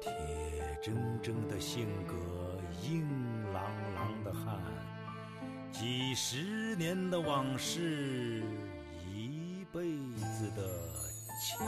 铁铮铮的性格，硬朗朗的汉，几十年的往事，一辈子的情。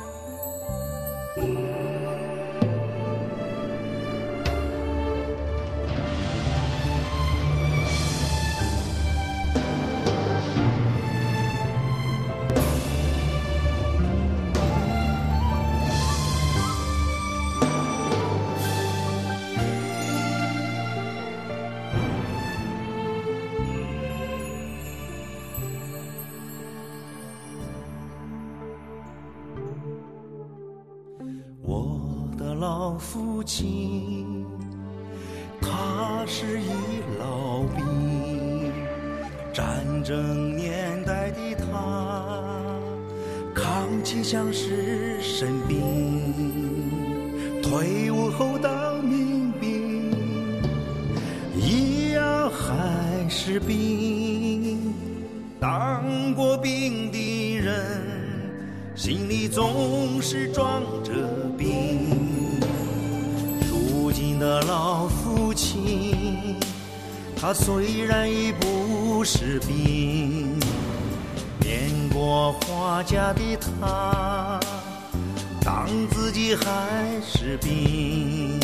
我的老父亲，他是一老兵，战争年代的他，扛起枪是神兵，退伍后当民兵，一样还是兵，当过兵的人，心里总是装着病。如今的老父亲，他虽然已不是兵，念过花家的他，当自己还是兵。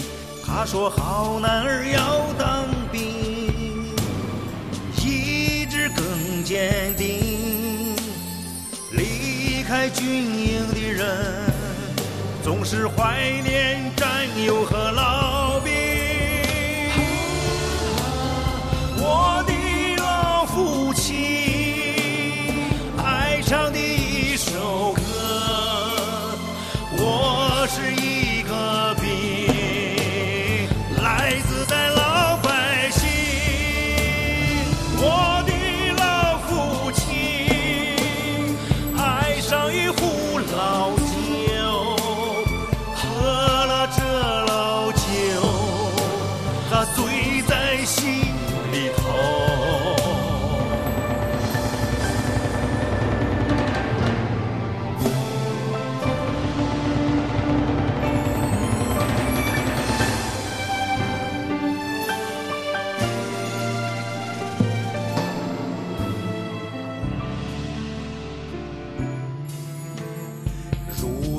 他说：“好男儿要当兵，意志更坚定。在军营的人，总是怀念战友和老。”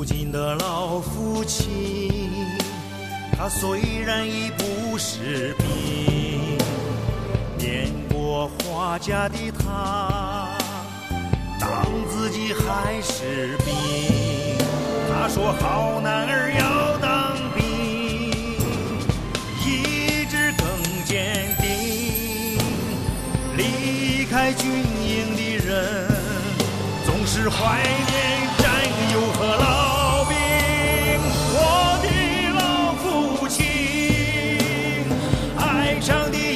如今的老父亲他虽然已不是兵，念过花甲的他，当自己还是兵。他说：“好男儿要当兵，意志更坚定。离开军营的人，总是怀上帝